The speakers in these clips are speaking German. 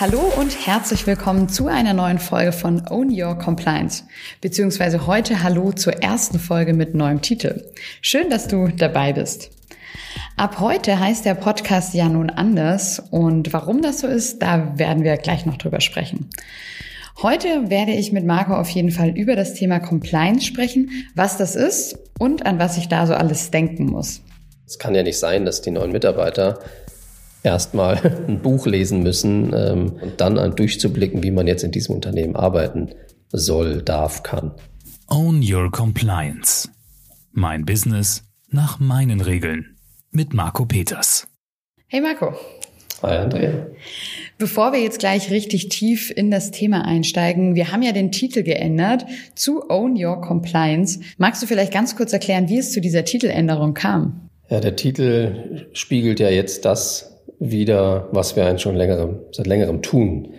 Hallo und herzlich willkommen zu einer neuen Folge von Own Your Compliance. Beziehungsweise heute Hallo zur ersten Folge mit neuem Titel. Schön, dass du dabei bist. Ab heute heißt der Podcast ja nun anders und warum das so ist, da werden wir gleich noch drüber sprechen. Heute werde ich mit Marco auf jeden Fall über das Thema Compliance sprechen, was das ist und an was ich da so alles denken muss. Es kann ja nicht sein, dass die neuen Mitarbeiter erstmal ein Buch lesen müssen ähm, und dann an durchzublicken, wie man jetzt in diesem Unternehmen arbeiten soll, darf, kann. Own Your Compliance. Mein Business nach meinen Regeln. Mit Marco Peters. Hey Marco. Hi Andrea. Bevor wir jetzt gleich richtig tief in das Thema einsteigen, wir haben ja den Titel geändert zu Own Your Compliance. Magst du vielleicht ganz kurz erklären, wie es zu dieser Titeländerung kam? Ja, der Titel spiegelt ja jetzt das wieder, was wir schon längerem, seit längerem tun.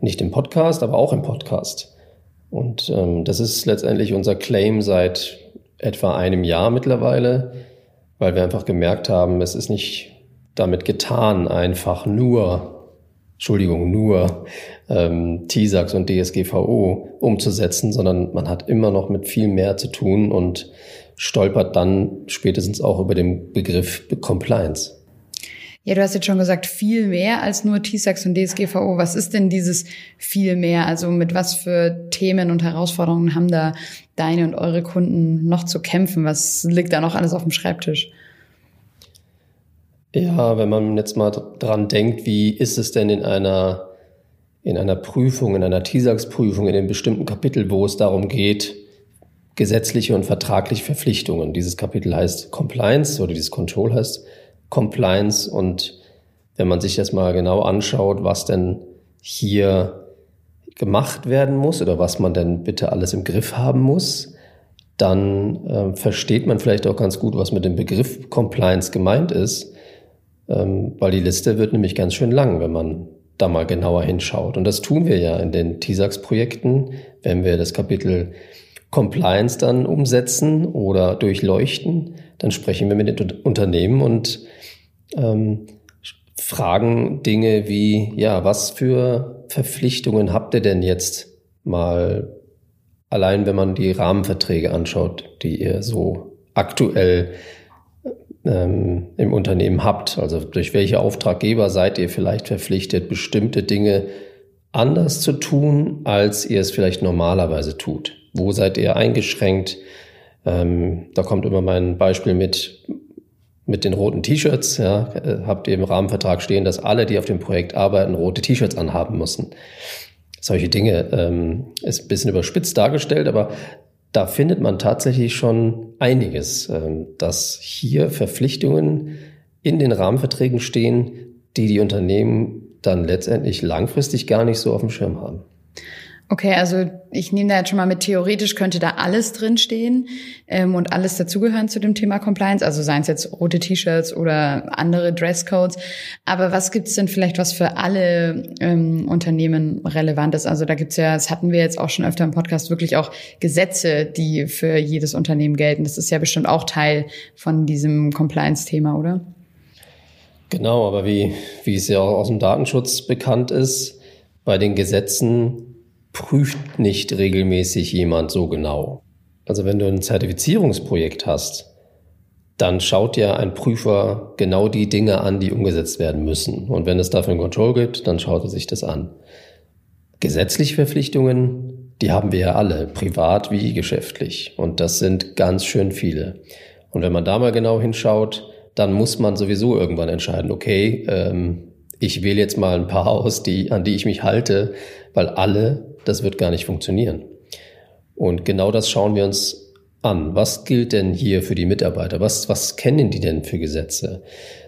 Nicht im Podcast, aber auch im Podcast. Und ähm, das ist letztendlich unser Claim seit etwa einem Jahr mittlerweile, weil wir einfach gemerkt haben, es ist nicht damit getan, einfach nur, Entschuldigung, nur ähm, TISAX und DSGVO umzusetzen, sondern man hat immer noch mit viel mehr zu tun und stolpert dann spätestens auch über den Begriff Compliance. Ja, du hast jetzt schon gesagt, viel mehr als nur TISAX und DSGVO. Was ist denn dieses viel mehr? Also mit was für Themen und Herausforderungen haben da deine und eure Kunden noch zu kämpfen? Was liegt da noch alles auf dem Schreibtisch? Ja, wenn man jetzt mal dran denkt, wie ist es denn in einer, in einer Prüfung, in einer TISAX-Prüfung, in einem bestimmten Kapitel, wo es darum geht, gesetzliche und vertragliche Verpflichtungen. Dieses Kapitel heißt Compliance oder dieses Control heißt Compliance. Und wenn man sich das mal genau anschaut, was denn hier gemacht werden muss oder was man denn bitte alles im Griff haben muss, dann äh, versteht man vielleicht auch ganz gut, was mit dem Begriff Compliance gemeint ist, ähm, weil die Liste wird nämlich ganz schön lang, wenn man da mal genauer hinschaut. Und das tun wir ja in den TISAX-Projekten, wenn wir das Kapitel Compliance dann umsetzen oder durchleuchten, dann sprechen wir mit den Unternehmen und ähm, fragen Dinge wie, ja, was für Verpflichtungen habt ihr denn jetzt mal allein, wenn man die Rahmenverträge anschaut, die ihr so aktuell ähm, im Unternehmen habt? Also durch welche Auftraggeber seid ihr vielleicht verpflichtet, bestimmte Dinge anders zu tun, als ihr es vielleicht normalerweise tut? Wo seid ihr eingeschränkt? Ähm, da kommt immer mein Beispiel mit, mit den roten T-Shirts. Ja, äh, habt ihr im Rahmenvertrag stehen, dass alle, die auf dem Projekt arbeiten, rote T-Shirts anhaben müssen. Solche Dinge ähm, ist ein bisschen überspitzt dargestellt, aber da findet man tatsächlich schon einiges, ähm, dass hier Verpflichtungen in den Rahmenverträgen stehen, die die Unternehmen dann letztendlich langfristig gar nicht so auf dem Schirm haben. Okay, also ich nehme da jetzt schon mal mit, theoretisch könnte da alles drinstehen ähm, und alles dazugehören zu dem Thema Compliance, also seien es jetzt rote T-Shirts oder andere Dresscodes. Aber was gibt's denn vielleicht, was für alle ähm, Unternehmen relevant ist? Also da gibt's ja, das hatten wir jetzt auch schon öfter im Podcast, wirklich auch Gesetze, die für jedes Unternehmen gelten. Das ist ja bestimmt auch Teil von diesem Compliance-Thema, oder? Genau, aber wie, wie es ja auch aus dem Datenschutz bekannt ist, bei den Gesetzen prüft nicht regelmäßig jemand so genau. Also wenn du ein Zertifizierungsprojekt hast, dann schaut ja ein Prüfer genau die Dinge an, die umgesetzt werden müssen. Und wenn es dafür ein Control gibt, dann schaut er sich das an. Gesetzliche Verpflichtungen, die haben wir ja alle, privat wie geschäftlich. Und das sind ganz schön viele. Und wenn man da mal genau hinschaut, dann muss man sowieso irgendwann entscheiden, okay, ähm, ich wähle jetzt mal ein paar aus, die, an die ich mich halte, weil alle das wird gar nicht funktionieren. Und genau das schauen wir uns an. Was gilt denn hier für die Mitarbeiter? Was, was kennen die denn für Gesetze?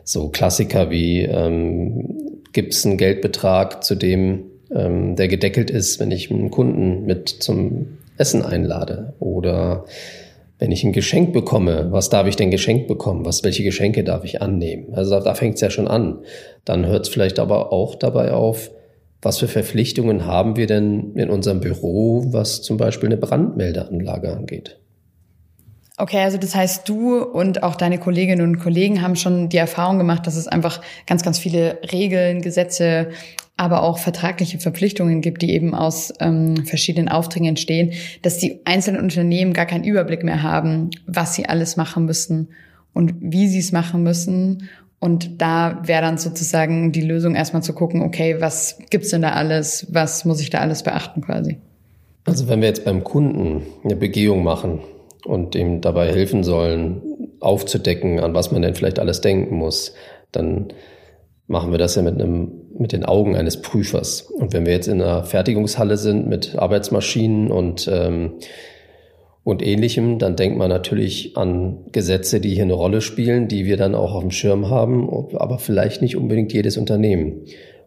So Klassiker wie ähm, gibt es einen Geldbetrag, zu dem ähm, der gedeckelt ist, wenn ich einen Kunden mit zum Essen einlade? Oder wenn ich ein Geschenk bekomme, was darf ich denn geschenkt bekommen? Was, welche Geschenke darf ich annehmen? Also da, da fängt es ja schon an. Dann hört es vielleicht aber auch dabei auf, was für Verpflichtungen haben wir denn in unserem Büro, was zum Beispiel eine Brandmeldeanlage angeht? Okay, also das heißt, du und auch deine Kolleginnen und Kollegen haben schon die Erfahrung gemacht, dass es einfach ganz, ganz viele Regeln, Gesetze aber auch vertragliche Verpflichtungen gibt, die eben aus ähm, verschiedenen Aufträgen entstehen, dass die einzelnen Unternehmen gar keinen Überblick mehr haben, was sie alles machen müssen und wie sie es machen müssen. Und da wäre dann sozusagen die Lösung erstmal zu gucken, okay, was gibt's denn da alles, was muss ich da alles beachten quasi? Also wenn wir jetzt beim Kunden eine Begehung machen und ihm dabei helfen sollen, aufzudecken, an was man denn vielleicht alles denken muss, dann machen wir das ja mit einem, mit den Augen eines Prüfers. Und wenn wir jetzt in einer Fertigungshalle sind mit Arbeitsmaschinen und, ähm, und ähnlichem, dann denkt man natürlich an Gesetze, die hier eine Rolle spielen, die wir dann auch auf dem Schirm haben, aber vielleicht nicht unbedingt jedes Unternehmen.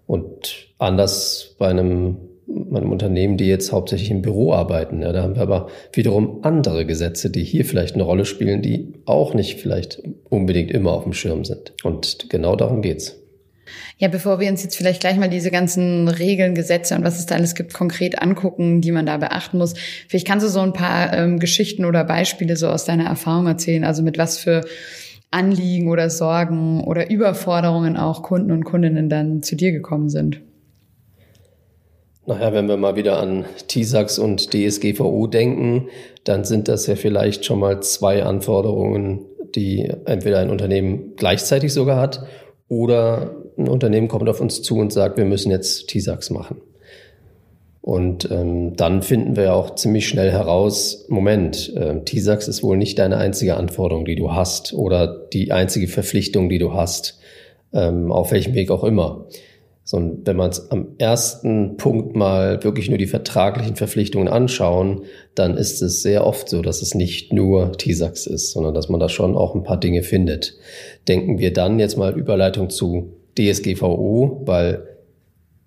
Und anders bei einem, einem Unternehmen, die jetzt hauptsächlich im Büro arbeiten. Ja, da haben wir aber wiederum andere Gesetze, die hier vielleicht eine Rolle spielen, die auch nicht vielleicht unbedingt immer auf dem Schirm sind. Und genau darum geht's. Ja, bevor wir uns jetzt vielleicht gleich mal diese ganzen Regeln, Gesetze und was es da alles gibt, konkret angucken, die man da beachten muss, vielleicht kannst du so ein paar ähm, Geschichten oder Beispiele so aus deiner Erfahrung erzählen, also mit was für Anliegen oder Sorgen oder Überforderungen auch Kunden und Kundinnen dann zu dir gekommen sind. Naja, wenn wir mal wieder an TISAX und DSGVO denken, dann sind das ja vielleicht schon mal zwei Anforderungen, die entweder ein Unternehmen gleichzeitig sogar hat oder ein Unternehmen kommt auf uns zu und sagt, wir müssen jetzt TISAX machen. Und ähm, dann finden wir ja auch ziemlich schnell heraus, Moment, äh, TISAX ist wohl nicht deine einzige Anforderung, die du hast oder die einzige Verpflichtung, die du hast, ähm, auf welchem Weg auch immer. Sondern wenn man es am ersten Punkt mal wirklich nur die vertraglichen Verpflichtungen anschauen, dann ist es sehr oft so, dass es nicht nur TISAX ist, sondern dass man da schon auch ein paar Dinge findet. Denken wir dann jetzt mal Überleitung zu DSGVO, weil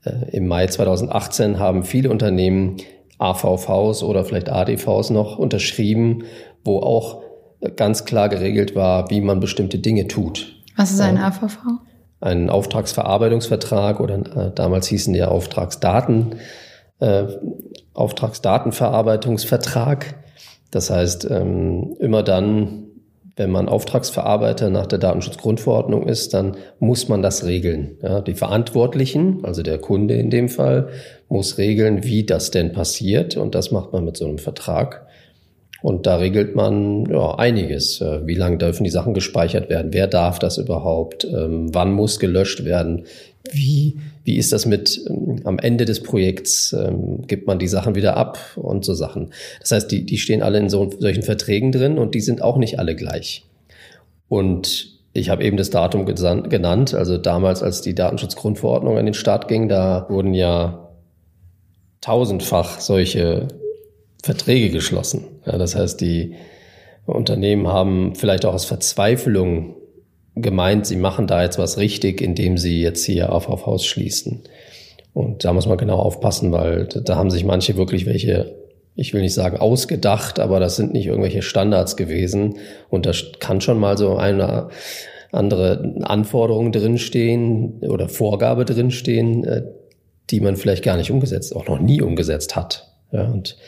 äh, im Mai 2018 haben viele Unternehmen AVVs oder vielleicht ADVs noch unterschrieben, wo auch ganz klar geregelt war, wie man bestimmte Dinge tut. Was ist ein AVV? Ein Auftragsverarbeitungsvertrag oder äh, damals hießen die ja Auftragsdaten, äh, Auftragsdatenverarbeitungsvertrag. Das heißt, ähm, immer dann, wenn man Auftragsverarbeiter nach der Datenschutzgrundverordnung ist, dann muss man das regeln. Ja, die Verantwortlichen, also der Kunde in dem Fall, muss regeln, wie das denn passiert. Und das macht man mit so einem Vertrag. Und da regelt man ja, einiges. Äh, wie lange dürfen die Sachen gespeichert werden? Wer darf das überhaupt? Ähm, wann muss gelöscht werden? Wie, wie ist das mit ähm, am Ende des Projekts? Ähm, gibt man die Sachen wieder ab und so Sachen? Das heißt, die, die stehen alle in so, solchen Verträgen drin und die sind auch nicht alle gleich. Und ich habe eben das Datum genannt, also damals, als die Datenschutzgrundverordnung an den Start ging, da wurden ja tausendfach solche Verträge geschlossen. Ja, das heißt, die Unternehmen haben vielleicht auch aus Verzweiflung gemeint, sie machen da jetzt was richtig, indem sie jetzt hier auf auf Haus schließen. Und da muss man genau aufpassen, weil da haben sich manche wirklich welche, ich will nicht sagen ausgedacht, aber das sind nicht irgendwelche Standards gewesen. Und da kann schon mal so eine andere Anforderung drinstehen oder Vorgabe drinstehen, äh, die man vielleicht gar nicht umgesetzt, auch noch nie umgesetzt hat. Ja, und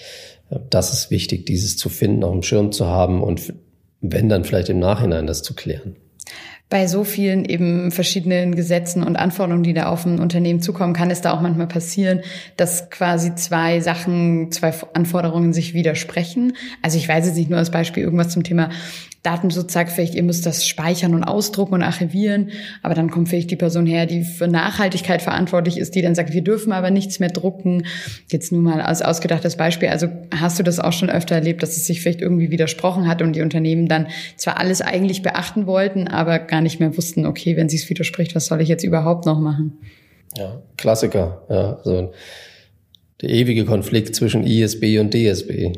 äh, das ist wichtig, dieses zu finden, auf dem Schirm zu haben und wenn dann vielleicht im Nachhinein das zu klären bei so vielen eben verschiedenen Gesetzen und Anforderungen, die da auf ein Unternehmen zukommen, kann es da auch manchmal passieren, dass quasi zwei Sachen, zwei Anforderungen sich widersprechen. Also ich weiß jetzt nicht nur als Beispiel irgendwas zum Thema Datenschutz sagt vielleicht, ihr müsst das speichern und ausdrucken und archivieren, aber dann kommt vielleicht die Person her, die für Nachhaltigkeit verantwortlich ist, die dann sagt, wir dürfen aber nichts mehr drucken. Jetzt nur mal als ausgedachtes Beispiel. Also hast du das auch schon öfter erlebt, dass es sich vielleicht irgendwie widersprochen hat und die Unternehmen dann zwar alles eigentlich beachten wollten, aber gar nicht mehr wussten, okay, wenn sie es widerspricht, was soll ich jetzt überhaupt noch machen? Ja, Klassiker. Ja, so der ewige Konflikt zwischen ISB und DSB.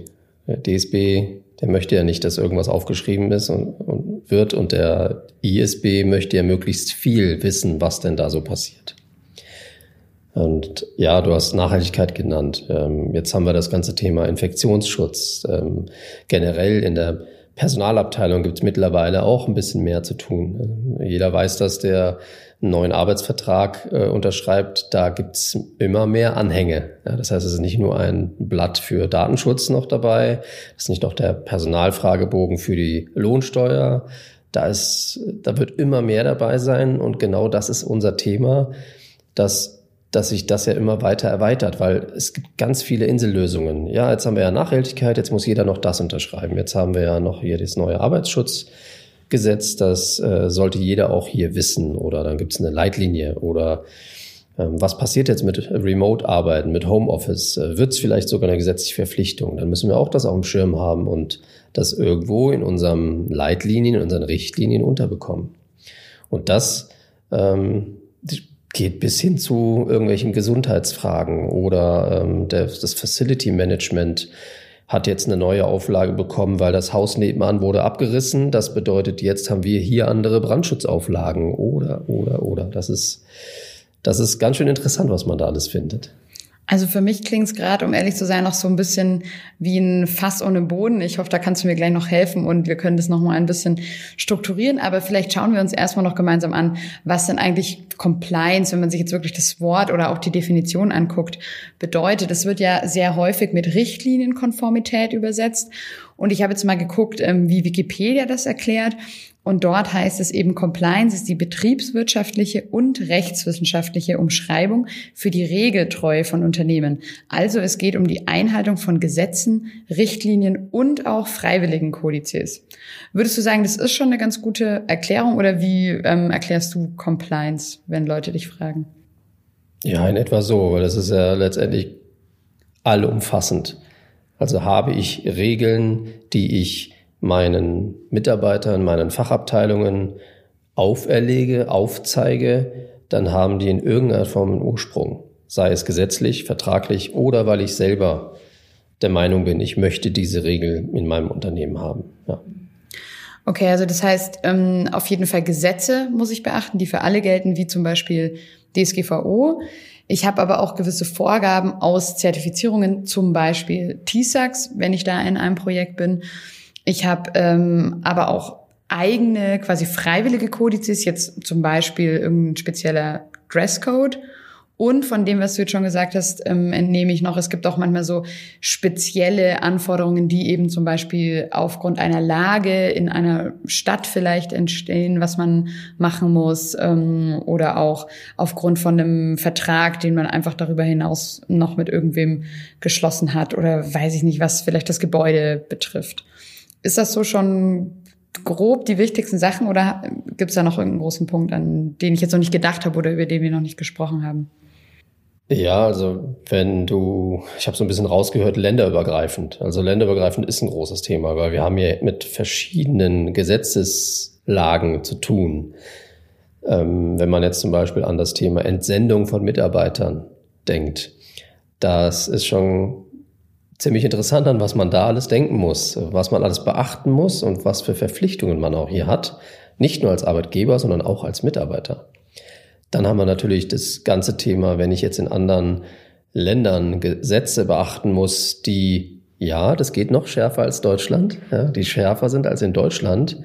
DSB der möchte ja nicht, dass irgendwas aufgeschrieben ist und, und wird und der ISB möchte ja möglichst viel wissen, was denn da so passiert. Und ja, du hast Nachhaltigkeit genannt. Ähm, jetzt haben wir das ganze Thema Infektionsschutz. Ähm, generell in der Personalabteilung gibt es mittlerweile auch ein bisschen mehr zu tun. Jeder weiß, dass der einen neuen Arbeitsvertrag äh, unterschreibt, da gibt's immer mehr Anhänge. Ja, das heißt, es ist nicht nur ein Blatt für Datenschutz noch dabei, es ist nicht noch der Personalfragebogen für die Lohnsteuer. Da, ist, da wird immer mehr dabei sein und genau das ist unser Thema, dass dass sich das ja immer weiter erweitert, weil es gibt ganz viele Insellösungen. Ja, jetzt haben wir ja Nachhaltigkeit, jetzt muss jeder noch das unterschreiben. Jetzt haben wir ja noch hier das neue Arbeitsschutzgesetz, das äh, sollte jeder auch hier wissen. Oder dann gibt es eine Leitlinie oder ähm, was passiert jetzt mit Remote-Arbeiten, mit Homeoffice? Äh, Wird es vielleicht sogar eine gesetzliche Verpflichtung? Dann müssen wir auch das auf dem Schirm haben und das irgendwo in unseren Leitlinien, in unseren Richtlinien unterbekommen. Und das ähm, geht bis hin zu irgendwelchen Gesundheitsfragen oder ähm, der, das Facility Management hat jetzt eine neue Auflage bekommen, weil das Haus nebenan wurde abgerissen. Das bedeutet, jetzt haben wir hier andere Brandschutzauflagen oder, oder, oder. Das ist, das ist ganz schön interessant, was man da alles findet. Also für mich klingt es gerade, um ehrlich zu sein, noch so ein bisschen wie ein Fass ohne Boden. Ich hoffe, da kannst du mir gleich noch helfen und wir können das noch mal ein bisschen strukturieren. Aber vielleicht schauen wir uns erstmal noch gemeinsam an, was denn eigentlich Compliance, wenn man sich jetzt wirklich das Wort oder auch die Definition anguckt, bedeutet. Es wird ja sehr häufig mit Richtlinienkonformität übersetzt. Und ich habe jetzt mal geguckt, ähm, wie Wikipedia das erklärt. Und dort heißt es eben, Compliance ist die betriebswirtschaftliche und rechtswissenschaftliche Umschreibung für die Regeltreue von Unternehmen. Also es geht um die Einhaltung von Gesetzen, Richtlinien und auch freiwilligen Kodizes. Würdest du sagen, das ist schon eine ganz gute Erklärung oder wie ähm, erklärst du Compliance, wenn Leute dich fragen? Ja, in etwa so, weil das ist ja letztendlich allumfassend. Also habe ich Regeln, die ich meinen Mitarbeitern, meinen Fachabteilungen auferlege, aufzeige, dann haben die in irgendeiner Form einen Ursprung. Sei es gesetzlich, vertraglich oder weil ich selber der Meinung bin, ich möchte diese Regel in meinem Unternehmen haben. Ja. Okay, also das heißt, ähm, auf jeden Fall Gesetze muss ich beachten, die für alle gelten, wie zum Beispiel DSGVO. Ich habe aber auch gewisse Vorgaben aus Zertifizierungen, zum Beispiel TISAX, wenn ich da in einem Projekt bin. Ich habe ähm, aber auch eigene, quasi freiwillige Kodizes, jetzt zum Beispiel irgendein spezieller Dresscode. Und von dem, was du jetzt schon gesagt hast, ähm, entnehme ich noch, es gibt auch manchmal so spezielle Anforderungen, die eben zum Beispiel aufgrund einer Lage in einer Stadt vielleicht entstehen, was man machen muss, ähm, oder auch aufgrund von einem Vertrag, den man einfach darüber hinaus noch mit irgendwem geschlossen hat, oder weiß ich nicht, was vielleicht das Gebäude betrifft. Ist das so schon grob die wichtigsten Sachen oder gibt es da noch irgendeinen großen Punkt, an den ich jetzt noch nicht gedacht habe oder über den wir noch nicht gesprochen haben? Ja, also wenn du, ich habe so ein bisschen rausgehört, länderübergreifend. Also länderübergreifend ist ein großes Thema, weil wir haben hier mit verschiedenen Gesetzeslagen zu tun. Ähm, wenn man jetzt zum Beispiel an das Thema Entsendung von Mitarbeitern denkt, das ist schon ziemlich interessant an, was man da alles denken muss, was man alles beachten muss und was für Verpflichtungen man auch hier hat. Nicht nur als Arbeitgeber, sondern auch als Mitarbeiter. Dann haben wir natürlich das ganze Thema, wenn ich jetzt in anderen Ländern Gesetze beachten muss, die, ja, das geht noch schärfer als Deutschland, ja, die schärfer sind als in Deutschland,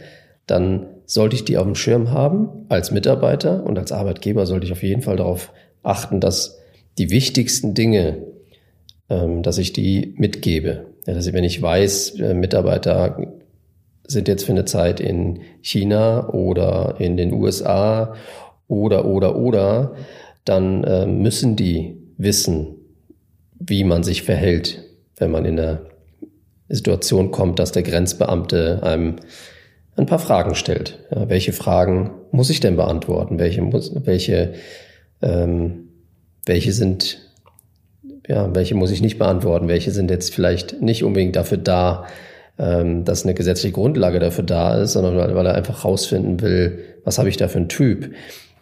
dann sollte ich die auf dem Schirm haben als Mitarbeiter und als Arbeitgeber sollte ich auf jeden Fall darauf achten, dass die wichtigsten Dinge dass ich die mitgebe. Ja, dass ich, wenn ich weiß, äh, Mitarbeiter sind jetzt für eine Zeit in China oder in den USA oder, oder, oder, dann äh, müssen die wissen, wie man sich verhält, wenn man in eine Situation kommt, dass der Grenzbeamte einem ein paar Fragen stellt. Ja, welche Fragen muss ich denn beantworten? Welche, muss, welche, ähm, welche sind ja, welche muss ich nicht beantworten, welche sind jetzt vielleicht nicht unbedingt dafür da, ähm, dass eine gesetzliche Grundlage dafür da ist, sondern weil, weil er einfach rausfinden will, was habe ich da für einen Typ.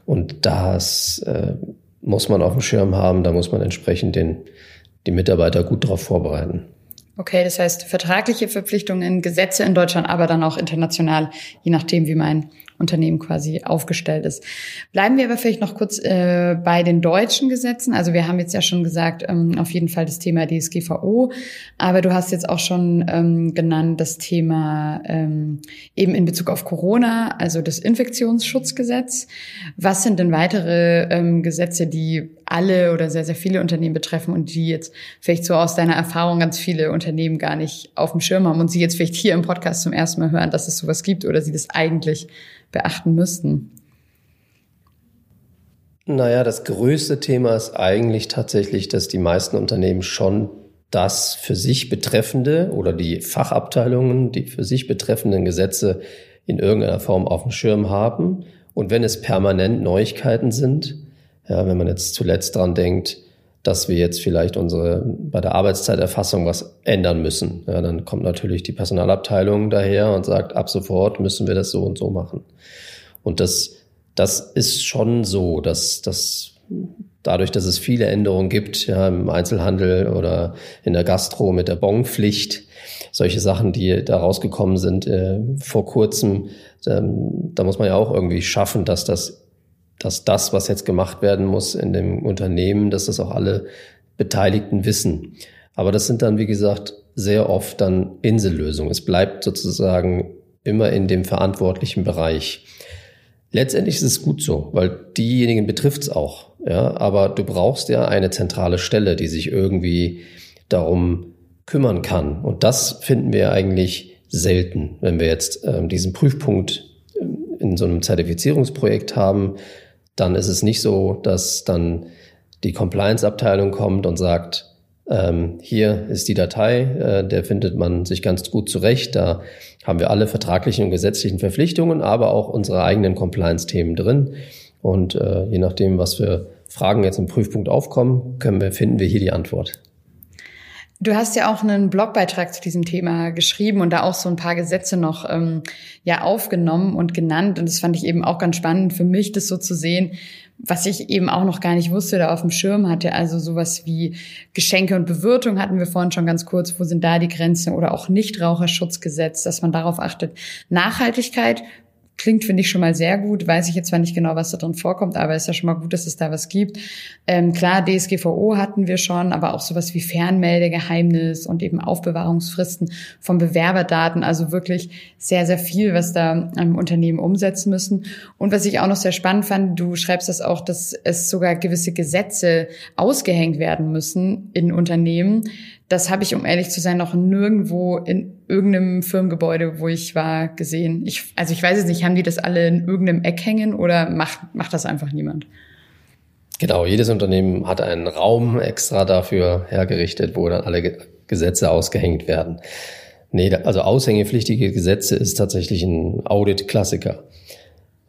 Und das äh, muss man auf dem Schirm haben, da muss man entsprechend den, die Mitarbeiter gut darauf vorbereiten. Okay, das heißt vertragliche Verpflichtungen, Gesetze in Deutschland, aber dann auch international, je nachdem, wie mein Unternehmen quasi aufgestellt ist. Bleiben wir aber vielleicht noch kurz äh, bei den deutschen Gesetzen. Also wir haben jetzt ja schon gesagt, ähm, auf jeden Fall das Thema DSGVO, aber du hast jetzt auch schon ähm, genannt das Thema ähm, eben in Bezug auf Corona, also das Infektionsschutzgesetz. Was sind denn weitere ähm, Gesetze, die alle oder sehr, sehr viele Unternehmen betreffen und die jetzt vielleicht so aus deiner Erfahrung ganz viele Unternehmen gar nicht auf dem Schirm haben und sie jetzt vielleicht hier im Podcast zum ersten Mal hören, dass es sowas gibt oder sie das eigentlich beachten müssten? Naja, das größte Thema ist eigentlich tatsächlich, dass die meisten Unternehmen schon das für sich betreffende oder die Fachabteilungen, die für sich betreffenden Gesetze in irgendeiner Form auf dem Schirm haben. Und wenn es permanent Neuigkeiten sind, ja, wenn man jetzt zuletzt dran denkt, dass wir jetzt vielleicht unsere bei der Arbeitszeiterfassung was ändern müssen. Ja, dann kommt natürlich die Personalabteilung daher und sagt, ab sofort müssen wir das so und so machen. Und das, das ist schon so, dass, dass dadurch, dass es viele Änderungen gibt, ja, im Einzelhandel oder in der Gastro mit der Bonpflicht, solche Sachen, die da rausgekommen sind äh, vor kurzem, ähm, da muss man ja auch irgendwie schaffen, dass das dass das, was jetzt gemacht werden muss in dem Unternehmen, dass das auch alle Beteiligten wissen. Aber das sind dann, wie gesagt, sehr oft dann Insellösungen. Es bleibt sozusagen immer in dem verantwortlichen Bereich. Letztendlich ist es gut so, weil diejenigen betrifft es auch. Ja, aber du brauchst ja eine zentrale Stelle, die sich irgendwie darum kümmern kann. Und das finden wir eigentlich selten, wenn wir jetzt ähm, diesen Prüfpunkt ähm, in so einem Zertifizierungsprojekt haben, dann ist es nicht so, dass dann die Compliance-Abteilung kommt und sagt, ähm, hier ist die Datei, äh, der findet man sich ganz gut zurecht. Da haben wir alle vertraglichen und gesetzlichen Verpflichtungen, aber auch unsere eigenen Compliance-Themen drin. Und äh, je nachdem, was für Fragen jetzt im Prüfpunkt aufkommen, können wir, finden wir hier die Antwort. Du hast ja auch einen Blogbeitrag zu diesem Thema geschrieben und da auch so ein paar Gesetze noch ähm, ja aufgenommen und genannt. Und das fand ich eben auch ganz spannend für mich, das so zu sehen, was ich eben auch noch gar nicht wusste oder auf dem Schirm hatte. Also sowas wie Geschenke und Bewirtung hatten wir vorhin schon ganz kurz. Wo sind da die Grenzen? Oder auch Nichtraucherschutzgesetz, dass man darauf achtet. Nachhaltigkeit Klingt, finde ich, schon mal sehr gut. Weiß ich jetzt zwar nicht genau, was da drin vorkommt, aber ist ja schon mal gut, dass es da was gibt. Ähm, klar, DSGVO hatten wir schon, aber auch sowas wie Fernmeldegeheimnis und eben Aufbewahrungsfristen von Bewerberdaten. Also wirklich sehr, sehr viel, was da ähm, Unternehmen umsetzen müssen. Und was ich auch noch sehr spannend fand, du schreibst das auch, dass es sogar gewisse Gesetze ausgehängt werden müssen in Unternehmen, das habe ich, um ehrlich zu sein, noch nirgendwo in irgendeinem Firmengebäude, wo ich war, gesehen. Ich, also ich weiß es nicht, haben die das alle in irgendeinem Eck hängen oder macht, macht das einfach niemand? Genau, jedes Unternehmen hat einen Raum extra dafür hergerichtet, wo dann alle Gesetze ausgehängt werden. Nee, also aushängepflichtige Gesetze ist tatsächlich ein Audit-Klassiker.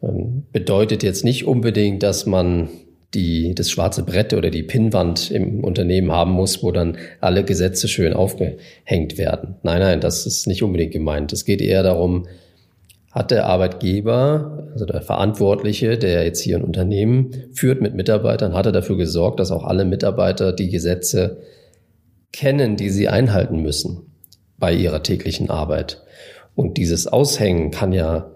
Ähm, bedeutet jetzt nicht unbedingt, dass man die, das schwarze Brett oder die Pinnwand im Unternehmen haben muss, wo dann alle Gesetze schön aufgehängt werden. Nein, nein, das ist nicht unbedingt gemeint. Es geht eher darum, hat der Arbeitgeber, also der Verantwortliche, der jetzt hier ein Unternehmen führt mit Mitarbeitern, hat er dafür gesorgt, dass auch alle Mitarbeiter die Gesetze kennen, die sie einhalten müssen bei ihrer täglichen Arbeit. Und dieses Aushängen kann ja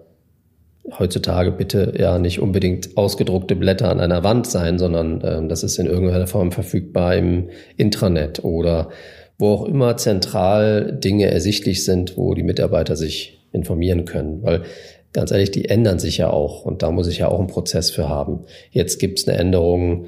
heutzutage bitte ja nicht unbedingt ausgedruckte Blätter an einer Wand sein, sondern ähm, das ist in irgendeiner Form verfügbar im Intranet oder wo auch immer zentral Dinge ersichtlich sind, wo die Mitarbeiter sich informieren können. Weil ganz ehrlich, die ändern sich ja auch und da muss ich ja auch einen Prozess für haben. Jetzt gibt es eine Änderung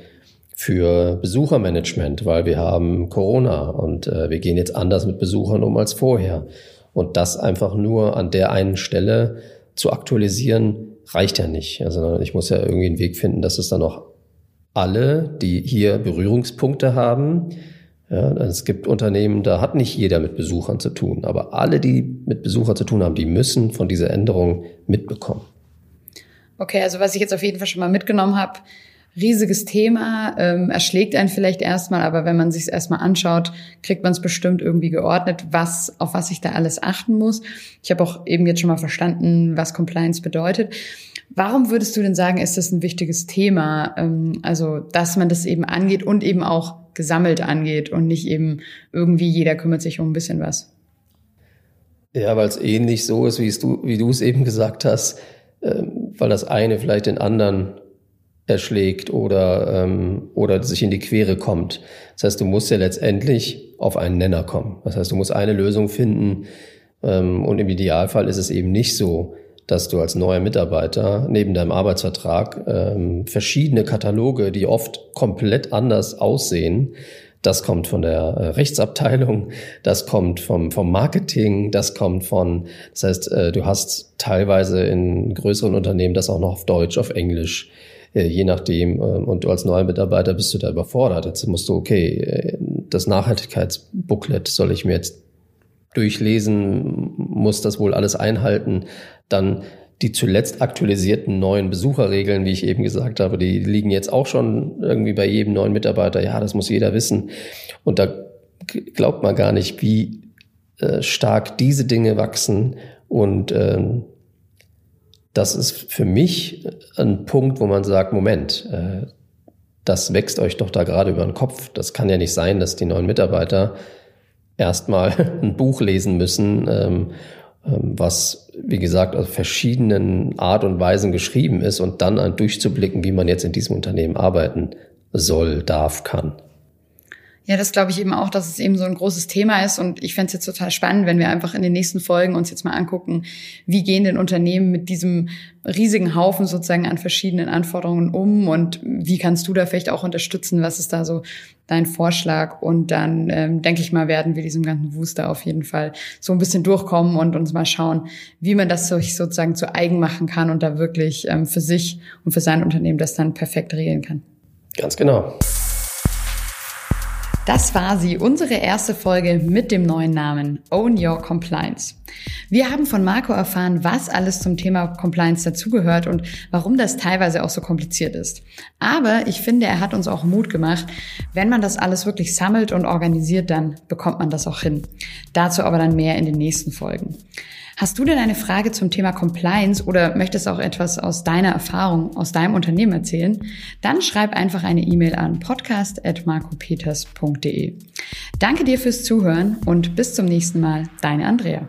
für Besuchermanagement, weil wir haben Corona und äh, wir gehen jetzt anders mit Besuchern um als vorher. Und das einfach nur an der einen Stelle zu aktualisieren reicht ja nicht. Also ich muss ja irgendwie einen Weg finden, dass es dann auch alle, die hier Berührungspunkte haben, ja, es gibt Unternehmen, da hat nicht jeder mit Besuchern zu tun, aber alle, die mit Besuchern zu tun haben, die müssen von dieser Änderung mitbekommen. Okay, also was ich jetzt auf jeden Fall schon mal mitgenommen habe, riesiges Thema, ähm, erschlägt einen vielleicht erstmal, aber wenn man sich es erstmal anschaut, kriegt man es bestimmt irgendwie geordnet, was, auf was ich da alles achten muss. Ich habe auch eben jetzt schon mal verstanden, was Compliance bedeutet. Warum würdest du denn sagen, ist das ein wichtiges Thema? Ähm, also, dass man das eben angeht und eben auch gesammelt angeht und nicht eben irgendwie jeder kümmert sich um ein bisschen was. Ja, weil es ähnlich so ist, wie du, wie du es eben gesagt hast, ähm, weil das eine vielleicht den anderen erschlägt oder, ähm, oder sich in die Quere kommt. Das heißt, du musst ja letztendlich auf einen Nenner kommen. Das heißt, du musst eine Lösung finden ähm, und im Idealfall ist es eben nicht so, dass du als neuer Mitarbeiter neben deinem Arbeitsvertrag ähm, verschiedene Kataloge, die oft komplett anders aussehen, das kommt von der äh, Rechtsabteilung, das kommt vom, vom Marketing, das kommt von, das heißt, äh, du hast teilweise in größeren Unternehmen das auch noch auf Deutsch, auf Englisch, je nachdem. Äh, und du als neuer Mitarbeiter bist du da überfordert. Jetzt musst du, okay, äh, das Nachhaltigkeitsbooklet soll ich mir jetzt durchlesen, muss das wohl alles einhalten. Dann die zuletzt aktualisierten neuen Besucherregeln, wie ich eben gesagt habe, die liegen jetzt auch schon irgendwie bei jedem neuen Mitarbeiter. Ja, das muss jeder wissen. Und da glaubt man gar nicht, wie äh, stark diese Dinge wachsen. Und ähm, das ist für mich ein Punkt, wo man sagt, Moment, äh, das wächst euch doch da gerade über den Kopf. Das kann ja nicht sein, dass die neuen Mitarbeiter erstmal ein Buch lesen müssen, ähm, ähm, was, wie gesagt, aus verschiedenen Art und Weisen geschrieben ist und dann an durchzublicken, wie man jetzt in diesem Unternehmen arbeiten soll, darf, kann. Ja, das glaube ich eben auch, dass es eben so ein großes Thema ist. Und ich fände es jetzt total spannend, wenn wir einfach in den nächsten Folgen uns jetzt mal angucken, wie gehen denn Unternehmen mit diesem riesigen Haufen sozusagen an verschiedenen Anforderungen um und wie kannst du da vielleicht auch unterstützen? Was ist da so dein Vorschlag? Und dann ähm, denke ich mal, werden wir diesem ganzen Wooster auf jeden Fall so ein bisschen durchkommen und uns mal schauen, wie man das sich sozusagen zu eigen machen kann und da wirklich ähm, für sich und für sein Unternehmen das dann perfekt regeln kann. Ganz genau. Das war sie, unsere erste Folge mit dem neuen Namen Own Your Compliance. Wir haben von Marco erfahren, was alles zum Thema Compliance dazugehört und warum das teilweise auch so kompliziert ist. Aber ich finde, er hat uns auch Mut gemacht. Wenn man das alles wirklich sammelt und organisiert, dann bekommt man das auch hin. Dazu aber dann mehr in den nächsten Folgen. Hast du denn eine Frage zum Thema Compliance oder möchtest auch etwas aus deiner Erfahrung, aus deinem Unternehmen erzählen? Dann schreib einfach eine E-Mail an podcast.marcopeters.de. Danke dir fürs Zuhören und bis zum nächsten Mal, deine Andrea.